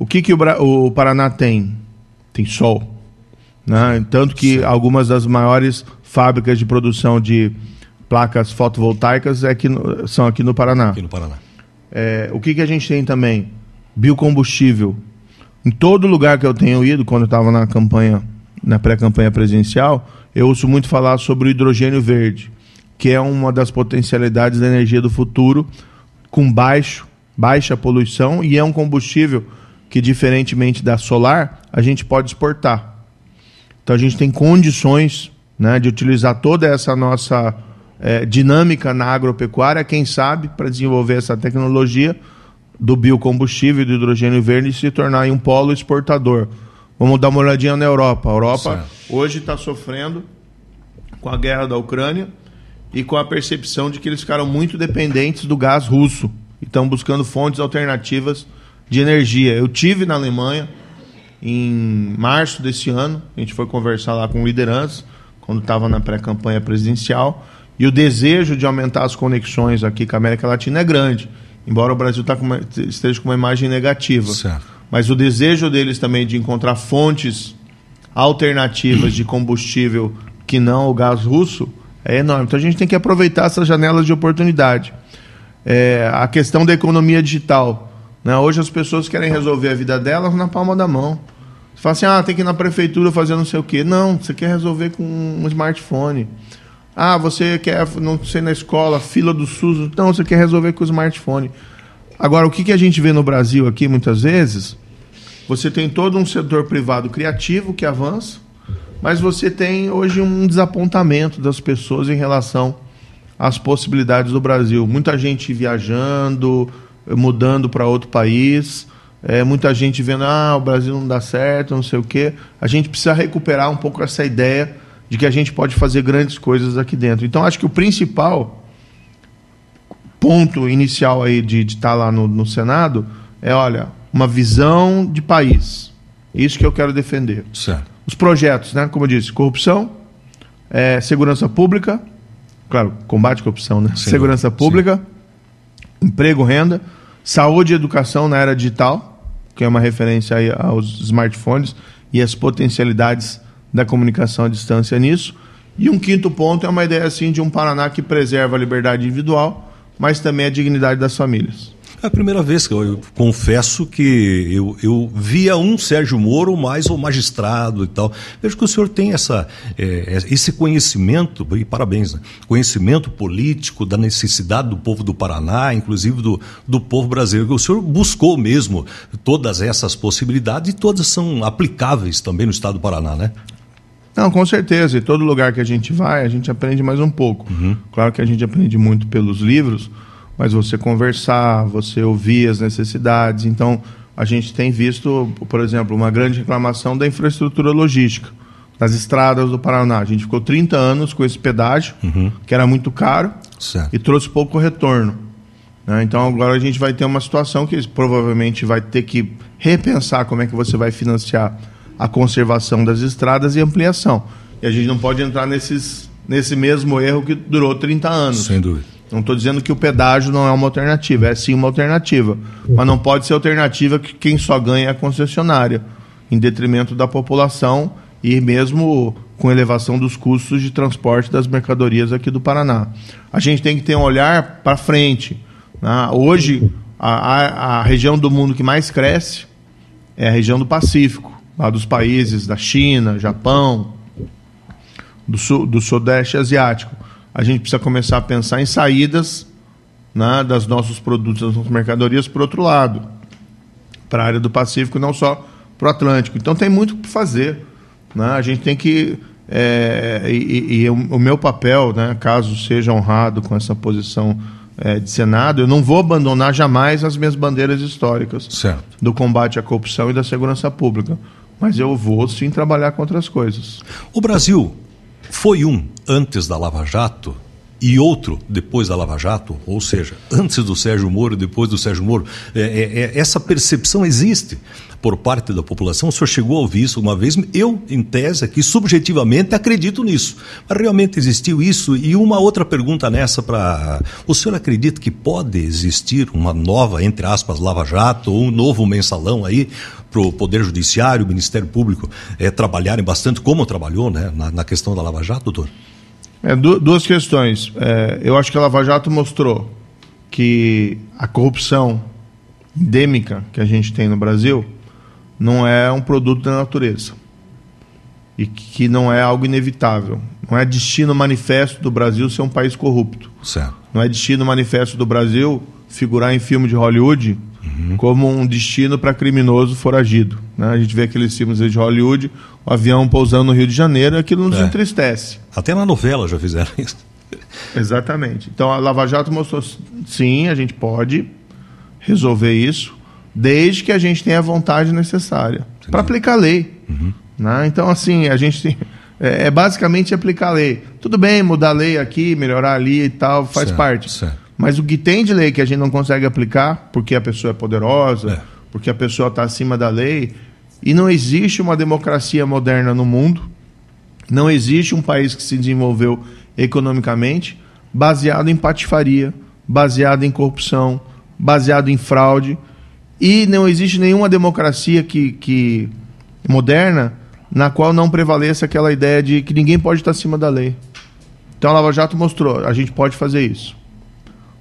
O que, que o, o Paraná tem? Tem sol. Né? Tanto que Sim. algumas das maiores fábricas de produção de placas fotovoltaicas é aqui no, são aqui no Paraná. Aqui no Paraná. É, o que, que a gente tem também? Biocombustível. Em todo lugar que eu tenho ido, quando eu estava na campanha na pré-campanha presidencial, eu ouço muito falar sobre o hidrogênio verde, que é uma das potencialidades da energia do futuro, com baixo, baixa poluição e é um combustível que, diferentemente da solar, a gente pode exportar. Então a gente tem condições né, de utilizar toda essa nossa é, dinâmica na agropecuária, quem sabe, para desenvolver essa tecnologia do biocombustível do hidrogênio verde e se tornar um polo exportador. Vamos dar uma olhadinha na Europa. A Europa certo. hoje está sofrendo com a guerra da Ucrânia e com a percepção de que eles ficaram muito dependentes do gás russo e estão buscando fontes alternativas de energia. Eu tive na Alemanha em março desse ano, a gente foi conversar lá com liderança quando estava na pré-campanha presidencial e o desejo de aumentar as conexões aqui com a América Latina é grande, embora o Brasil tá com uma, esteja com uma imagem negativa. Certo mas o desejo deles também de encontrar fontes alternativas de combustível que não o gás russo é enorme. Então a gente tem que aproveitar essas janelas de oportunidade. É, a questão da economia digital. Né? Hoje as pessoas querem resolver a vida delas na palma da mão. Você fala assim, ah, tem que ir na prefeitura fazer não sei o quê. Não, você quer resolver com um smartphone. Ah, você quer, não sei, na escola, fila do SUS. Não, você quer resolver com o smartphone. Agora, o que, que a gente vê no Brasil aqui, muitas vezes, você tem todo um setor privado criativo que avança, mas você tem hoje um desapontamento das pessoas em relação às possibilidades do Brasil. Muita gente viajando, mudando para outro país, é, muita gente vendo, ah, o Brasil não dá certo, não sei o quê. A gente precisa recuperar um pouco essa ideia de que a gente pode fazer grandes coisas aqui dentro. Então, acho que o principal ponto inicial aí de estar tá lá no, no Senado é, olha, uma visão de país. Isso que eu quero defender. Certo. Os projetos, né? Como eu disse, corrupção, é, segurança pública, claro, combate à corrupção, né? Sim, segurança pública, sim. emprego, renda, saúde e educação na era digital, que é uma referência aí aos smartphones e as potencialidades da comunicação à distância nisso. E um quinto ponto é uma ideia assim de um Paraná que preserva a liberdade individual, mas também a dignidade das famílias. É a primeira vez que eu, eu confesso que eu, eu via um Sérgio Moro mais o magistrado e tal. Vejo que o senhor tem essa, é, esse conhecimento, e parabéns, né? conhecimento político da necessidade do povo do Paraná, inclusive do, do povo brasileiro. O senhor buscou mesmo todas essas possibilidades e todas são aplicáveis também no estado do Paraná, né? Não, com certeza. E todo lugar que a gente vai, a gente aprende mais um pouco. Uhum. Claro que a gente aprende muito pelos livros, mas você conversar, você ouvir as necessidades. Então, a gente tem visto, por exemplo, uma grande reclamação da infraestrutura logística. das estradas do Paraná. A gente ficou 30 anos com esse pedágio, uhum. que era muito caro, certo. e trouxe pouco retorno. Né? Então agora a gente vai ter uma situação que provavelmente vai ter que repensar como é que você vai financiar a conservação das estradas e ampliação. E a gente não pode entrar nesses, nesse mesmo erro que durou 30 anos. Sem dúvida. Não estou dizendo que o pedágio não é uma alternativa, é sim uma alternativa. Mas não pode ser alternativa que quem só ganha é a concessionária, em detrimento da população e mesmo com elevação dos custos de transporte das mercadorias aqui do Paraná. A gente tem que ter um olhar para frente. Né? Hoje, a, a, região do mundo que mais cresce é a região do Pacífico, lá dos países da China, Japão, do, sul, do Sudeste Asiático. A gente precisa começar a pensar em saídas né, das nossos produtos, das nossas mercadorias para o outro lado, para a área do Pacífico, não só para o Atlântico. Então tem muito para fazer. Né? A gente tem que. É, e, e, o meu papel, né, caso seja honrado com essa posição é, de Senado, eu não vou abandonar jamais as minhas bandeiras históricas certo. do combate à corrupção e da segurança pública. Mas eu vou sim trabalhar com outras coisas. O Brasil foi um antes da Lava Jato e outro depois da Lava Jato, ou seja, antes do Sérgio Moro e depois do Sérgio Moro. É, é, é, essa percepção existe por parte da população. O senhor chegou a ouvir isso uma vez. Eu, em tese, aqui, subjetivamente, acredito nisso. Mas realmente existiu isso? E uma outra pergunta nessa para. O senhor acredita que pode existir uma nova, entre aspas, Lava Jato, ou um novo mensalão aí? Para o Poder Judiciário, o Ministério Público é, trabalharem bastante, como trabalhou né, na, na questão da Lava Jato, doutor? É, duas questões. É, eu acho que a Lava Jato mostrou que a corrupção endêmica que a gente tem no Brasil não é um produto da natureza e que não é algo inevitável. Não é destino manifesto do Brasil ser um país corrupto. Certo. Não é destino manifesto do Brasil figurar em filme de Hollywood uhum. como um destino para criminoso foragido. Né? A gente vê aqueles filmes de Hollywood, o avião pousando no Rio de Janeiro, aquilo nos é. entristece. Até na novela já fizeram isso. Exatamente. Então a Lava Jato mostrou, sim, a gente pode resolver isso, desde que a gente tenha a vontade necessária para aplicar a lei. Uhum. Né? Então, assim, a gente tem, é, é, basicamente aplicar a lei. Tudo bem, mudar a lei aqui, melhorar ali e tal, faz certo, parte. Certo. Mas o que tem de lei que a gente não consegue aplicar, porque a pessoa é poderosa, é. porque a pessoa está acima da lei, e não existe uma democracia moderna no mundo, não existe um país que se desenvolveu economicamente baseado em patifaria, baseado em corrupção, baseado em fraude, e não existe nenhuma democracia que, que moderna na qual não prevaleça aquela ideia de que ninguém pode estar acima da lei. Então a Lava Jato mostrou, a gente pode fazer isso.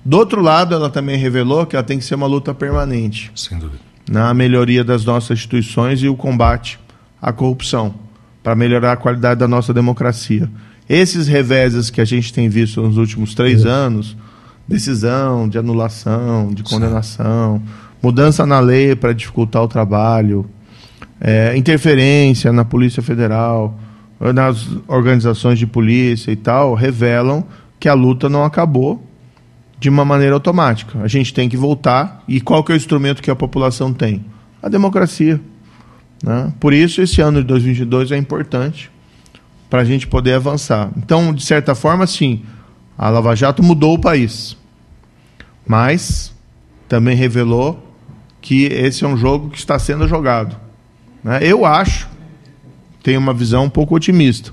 Do outro lado, ela também revelou que ela tem que ser uma luta permanente. Sem dúvida. Na melhoria das nossas instituições e o combate à corrupção, para melhorar a qualidade da nossa democracia. Esses reveses que a gente tem visto nos últimos três é. anos, decisão de anulação, de condenação, Sim. mudança na lei para dificultar o trabalho, é, interferência na Polícia Federal, nas organizações de polícia e tal, revelam que a luta não acabou de uma maneira automática. A gente tem que voltar. E qual que é o instrumento que a população tem? A democracia. Né? Por isso, esse ano de 2022 é importante para a gente poder avançar. Então, de certa forma, sim, a Lava Jato mudou o país. Mas também revelou que esse é um jogo que está sendo jogado. Né? Eu acho, tenho uma visão um pouco otimista,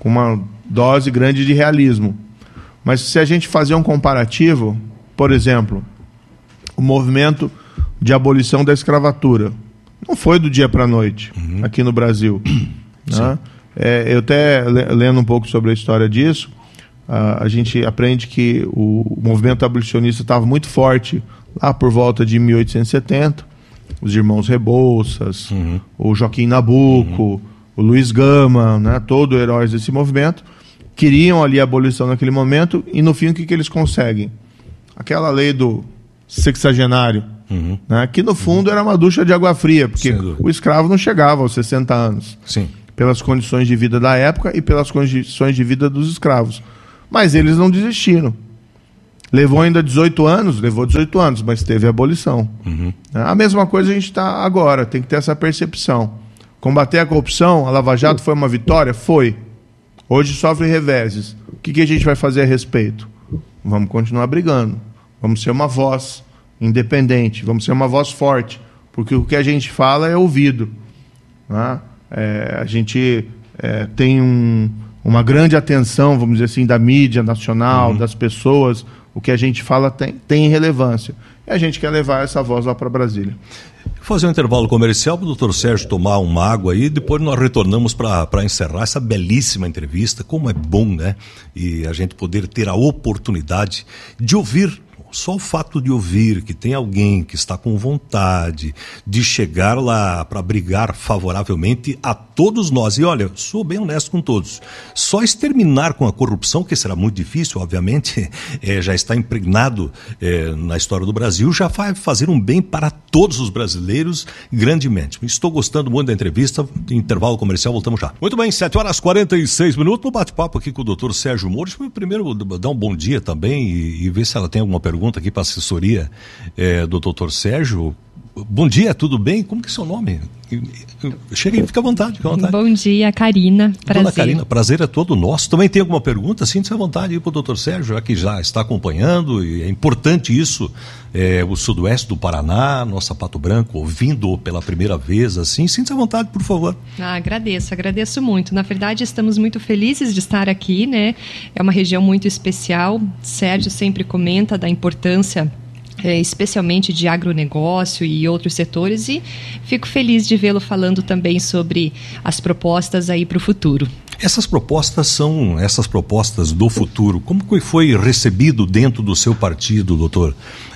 com uma dose grande de realismo mas se a gente fazer um comparativo, por exemplo, o movimento de abolição da escravatura não foi do dia para a noite uhum. aqui no Brasil. Né? É, eu até lendo um pouco sobre a história disso, a, a gente aprende que o, o movimento abolicionista estava muito forte lá por volta de 1870. Os irmãos Rebouças, uhum. o Joaquim Nabuco, uhum. o Luiz Gama, né, todos heróis desse movimento queriam ali a abolição naquele momento e no fim o que, que eles conseguem? Aquela lei do sexagenário, uhum. né, que no fundo uhum. era uma ducha de água fria, porque o escravo não chegava aos 60 anos. Sim. Pelas condições de vida da época e pelas condições de vida dos escravos. Mas eles não desistiram. Levou ainda 18 anos, levou 18 anos, mas teve a abolição. Uhum. A mesma coisa a gente está agora, tem que ter essa percepção. Combater a corrupção, a Lava Jato foi uma vitória? Foi. Hoje sofre reveses. O que, que a gente vai fazer a respeito? Vamos continuar brigando. Vamos ser uma voz independente, vamos ser uma voz forte, porque o que a gente fala é ouvido. Né? É, a gente é, tem um, uma grande atenção, vamos dizer assim, da mídia nacional, uhum. das pessoas. O que a gente fala tem, tem relevância. E a gente quer levar essa voz lá para Brasília. Fazer um intervalo comercial para o doutor Sérgio tomar uma água aí, depois nós retornamos para encerrar essa belíssima entrevista. Como é bom, né? E a gente poder ter a oportunidade de ouvir só o fato de ouvir que tem alguém que está com vontade de chegar lá para brigar favoravelmente a todos nós, e olha, sou bem honesto com todos, só exterminar com a corrupção, que será muito difícil, obviamente, é, já está impregnado é, na história do Brasil, já vai fazer um bem para todos os brasileiros grandemente. Estou gostando muito da entrevista, intervalo comercial, voltamos já. Muito bem, 7 horas 46 minutos, no bate-papo aqui com o doutor Sérgio Mouros. Primeiro, dar um bom dia também e, e ver se ela tem alguma pergunta pergunta aqui para a assessoria é, do doutor Sérgio. Bom dia, tudo bem? Como que é seu nome? Chega aí, fica à vontade, fica à vontade. Bom dia, Karina. Prazer. Dona Karina, prazer é todo nosso. Também tem alguma pergunta? Sinta-se à vontade para o doutor Sérgio, já que já está acompanhando, e é importante isso, é, o sudoeste do Paraná, nossa Pato Branco, ouvindo pela primeira vez, assim, sinta-se à vontade, por favor. Ah, agradeço, agradeço muito. Na verdade, estamos muito felizes de estar aqui, né? É uma região muito especial. Sérgio sempre comenta da importância especialmente de agronegócio e outros setores, e fico feliz de vê-lo falando também sobre as propostas aí para o futuro. Essas propostas são essas propostas do futuro. Como foi recebido dentro do seu partido, doutor?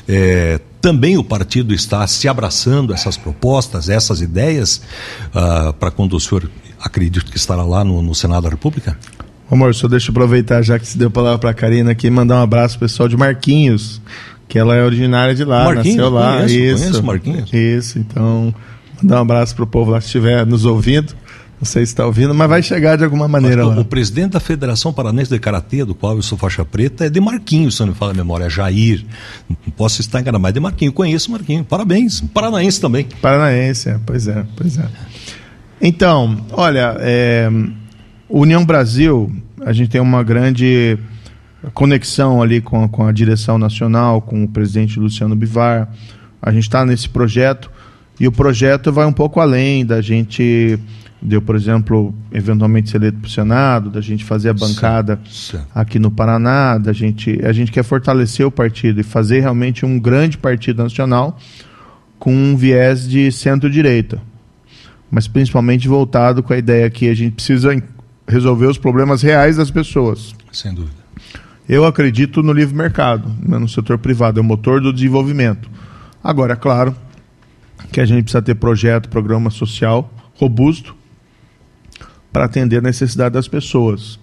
É, também o partido está se abraçando essas propostas, essas ideias, uh, para quando o senhor acredita que estará lá no, no Senado da República? Amor, só deixa eu aproveitar, já que se deu a palavra para a Karina aqui, mandar um abraço pessoal de Marquinhos, que ela é originária de lá, Marquinhos, nasceu lá. Conheço, isso, conheço Marquinhos. Isso, então, mandar um abraço pro povo lá que estiver nos ouvindo. Não sei se está ouvindo, mas vai chegar de alguma maneira lá. O presidente da Federação Paranense de Karatê, do qual eu sou faixa preta, é de Marquinhos, se não me fala a memória, é Jair. Não posso estar enganado, mas é de Marquinhos. Conheço Marquinhos. Parabéns. Paranaense também. Paranaense, é. pois é, pois é. Então, olha, é, União Brasil, a gente tem uma grande conexão ali com a, com a direção nacional, com o presidente Luciano Bivar. A gente está nesse projeto e o projeto vai um pouco além da gente, deu, por exemplo, eventualmente ser eleito para o Senado, da gente fazer a bancada sim, sim. aqui no Paraná, da gente, a gente quer fortalecer o partido e fazer realmente um grande partido nacional com um viés de centro-direita, mas principalmente voltado com a ideia que a gente precisa resolver os problemas reais das pessoas. Sem dúvida. Eu acredito no livre mercado, né, no setor privado, é o motor do desenvolvimento. Agora, é claro que a gente precisa ter projeto, programa social robusto para atender a necessidade das pessoas.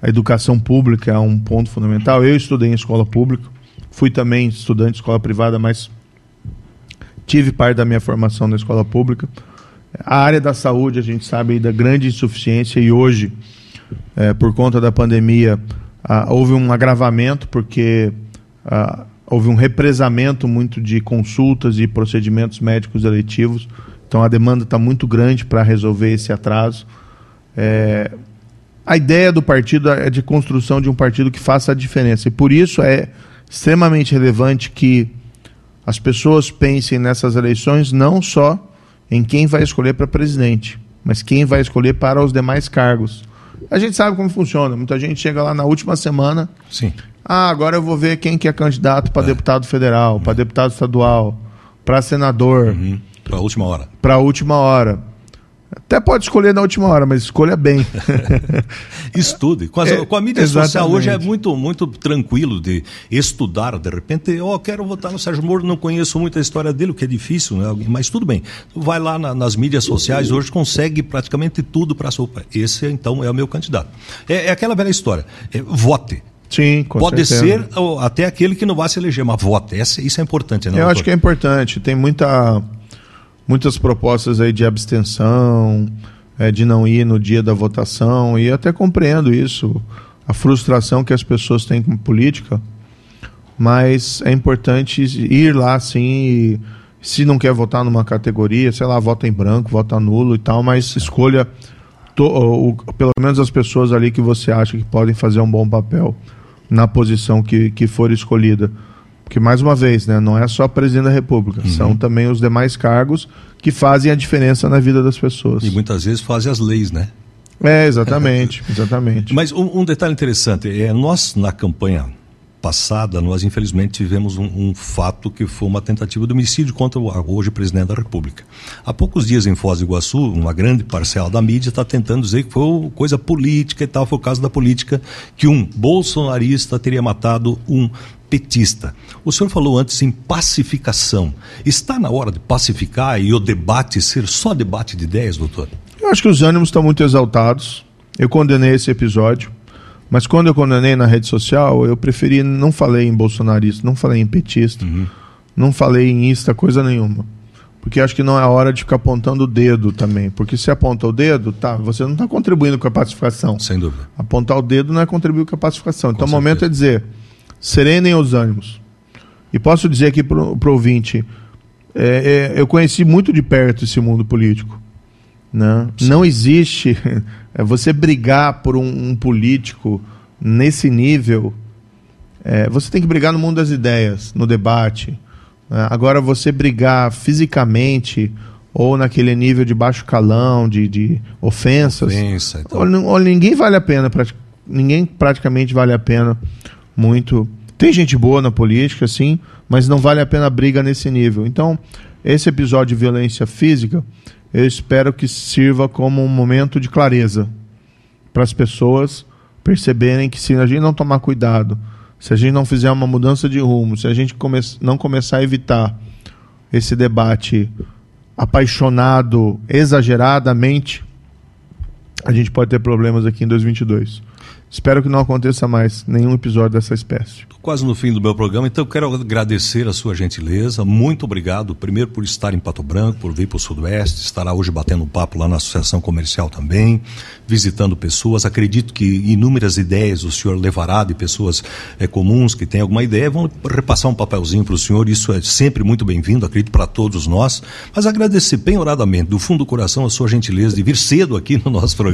A educação pública é um ponto fundamental. Eu estudei em escola pública, fui também estudante de escola privada, mas tive parte da minha formação na escola pública. A área da saúde, a gente sabe da grande insuficiência e hoje, é, por conta da pandemia, ah, houve um agravamento porque ah, houve um represamento muito de consultas e procedimentos médicos eletivos. Então a demanda está muito grande para resolver esse atraso. É, a ideia do partido é de construção de um partido que faça a diferença. E por isso é extremamente relevante que as pessoas pensem nessas eleições não só em quem vai escolher para presidente, mas quem vai escolher para os demais cargos. A gente sabe como funciona. Muita gente chega lá na última semana. Sim. Ah, agora eu vou ver quem que é candidato para é. deputado federal, para deputado estadual, para senador. Uhum. Para a última hora. Para a última hora. Até pode escolher na última hora, mas escolha bem. Estude. Com, as, é, com a mídia exatamente. social hoje é muito, muito tranquilo de estudar. De repente, ó, oh, quero votar no Sérgio Moro, não conheço muito a história dele, o que é difícil, né? mas tudo bem. Vai lá na, nas mídias sociais, hoje consegue praticamente tudo para a sua. Esse, então, é o meu candidato. É, é aquela velha história. É, vote. Sim, com Pode certeza. ser até aquele que não vai se eleger, mas vote. Essa, isso é importante, né? Eu doutor? acho que é importante. Tem muita muitas propostas aí de abstenção, é, de não ir no dia da votação, e até compreendo isso, a frustração que as pessoas têm com política, mas é importante ir lá sim e, Se não quer votar numa categoria, sei lá, vota em branco, vota nulo e tal, mas escolha to, pelo menos as pessoas ali que você acha que podem fazer um bom papel na posição que, que for escolhida. Porque, mais uma vez, né, não é só presidente da República, uhum. são também os demais cargos que fazem a diferença na vida das pessoas. E muitas vezes fazem as leis, né? É, exatamente, exatamente. Mas um, um, detalhe interessante, é nós na campanha passada, nós infelizmente tivemos um, um, fato que foi uma tentativa de homicídio contra o hoje presidente da República. Há poucos dias em Foz do Iguaçu, uma grande parcela da mídia está tentando dizer que foi coisa política e tal, foi o caso da política, que um bolsonarista teria matado um petista. O senhor falou antes em pacificação. Está na hora de pacificar e o debate ser só debate de ideias, doutor? Eu acho que os ânimos estão muito exaltados. Eu condenei esse episódio. Mas quando eu condenei na rede social, eu preferi, não falei em bolsonarista, não falei em petista, uhum. não falei em ista, coisa nenhuma. Porque acho que não é hora de ficar apontando o dedo também. Porque se aponta o dedo, tá, você não está contribuindo com a pacificação. Sem dúvida. Apontar o dedo não é contribuir com a pacificação. Com então certeza. o momento é dizer, serenem os ânimos. E posso dizer aqui para o ouvinte, é, é, eu conheci muito de perto esse mundo político. Né? Não existe é, você brigar por um, um político nesse nível. É, você tem que brigar no mundo das ideias, no debate. Né? Agora, você brigar fisicamente ou naquele nível de baixo calão, de, de ofensas. Ofensa, então. ou, ou ninguém vale a pena, ninguém praticamente vale a pena muito. Tem gente boa na política, sim, mas não vale a pena a briga nesse nível. Então, esse episódio de violência física eu espero que sirva como um momento de clareza para as pessoas perceberem que se a gente não tomar cuidado, se a gente não fizer uma mudança de rumo, se a gente come não começar a evitar esse debate apaixonado exageradamente, a gente pode ter problemas aqui em 2022. Espero que não aconteça mais nenhum episódio dessa espécie. Quase no fim do meu programa, então eu quero agradecer a sua gentileza. Muito obrigado, primeiro por estar em Pato Branco, por vir para o Sudoeste, estará hoje batendo papo lá na Associação Comercial também, visitando pessoas. Acredito que inúmeras ideias o senhor levará de pessoas é, comuns que têm alguma ideia. Vão repassar um papelzinho para o senhor, isso é sempre muito bem-vindo, acredito, para todos nós. Mas agradecer bem oradamente, do fundo do coração, a sua gentileza de vir cedo aqui no nosso programa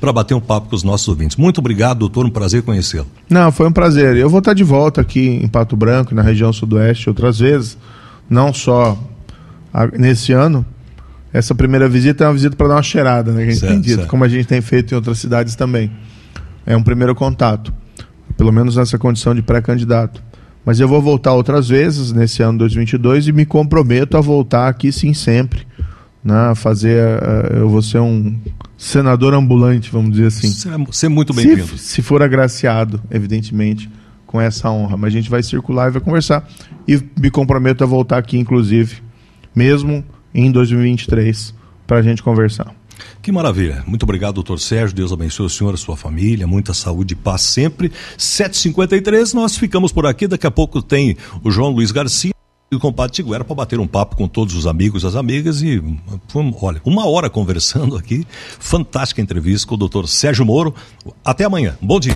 para bater um papo com os nossos ouvintes. Muito obrigado, doutor, um prazer conhecê-lo. Não, foi um prazer. Eu vou estar de volta aqui em Pato Branco, na região sudoeste, outras vezes, não só nesse ano. Essa primeira visita é uma visita para dar uma cheirada, né, que certo, dito, como a gente tem feito em outras cidades também. É um primeiro contato, pelo menos nessa condição de pré-candidato. Mas eu vou voltar outras vezes nesse ano 2022 e me comprometo a voltar aqui sim sempre, né, fazer, uh, eu vou ser um senador ambulante, vamos dizer assim. Ser muito bem-vindo. Se, se for agraciado, evidentemente com essa honra. Mas a gente vai circular e vai conversar. E me comprometo a voltar aqui, inclusive, mesmo em 2023, para a gente conversar. Que maravilha. Muito obrigado, doutor Sérgio. Deus abençoe o senhor, a sua família. Muita saúde e paz sempre. 7h53, nós ficamos por aqui. Daqui a pouco tem o João Luiz Garcia e o compadre Tiguera para bater um papo com todos os amigos, as amigas e, olha, uma hora conversando aqui. Fantástica entrevista com o doutor Sérgio Moro. Até amanhã. Bom dia.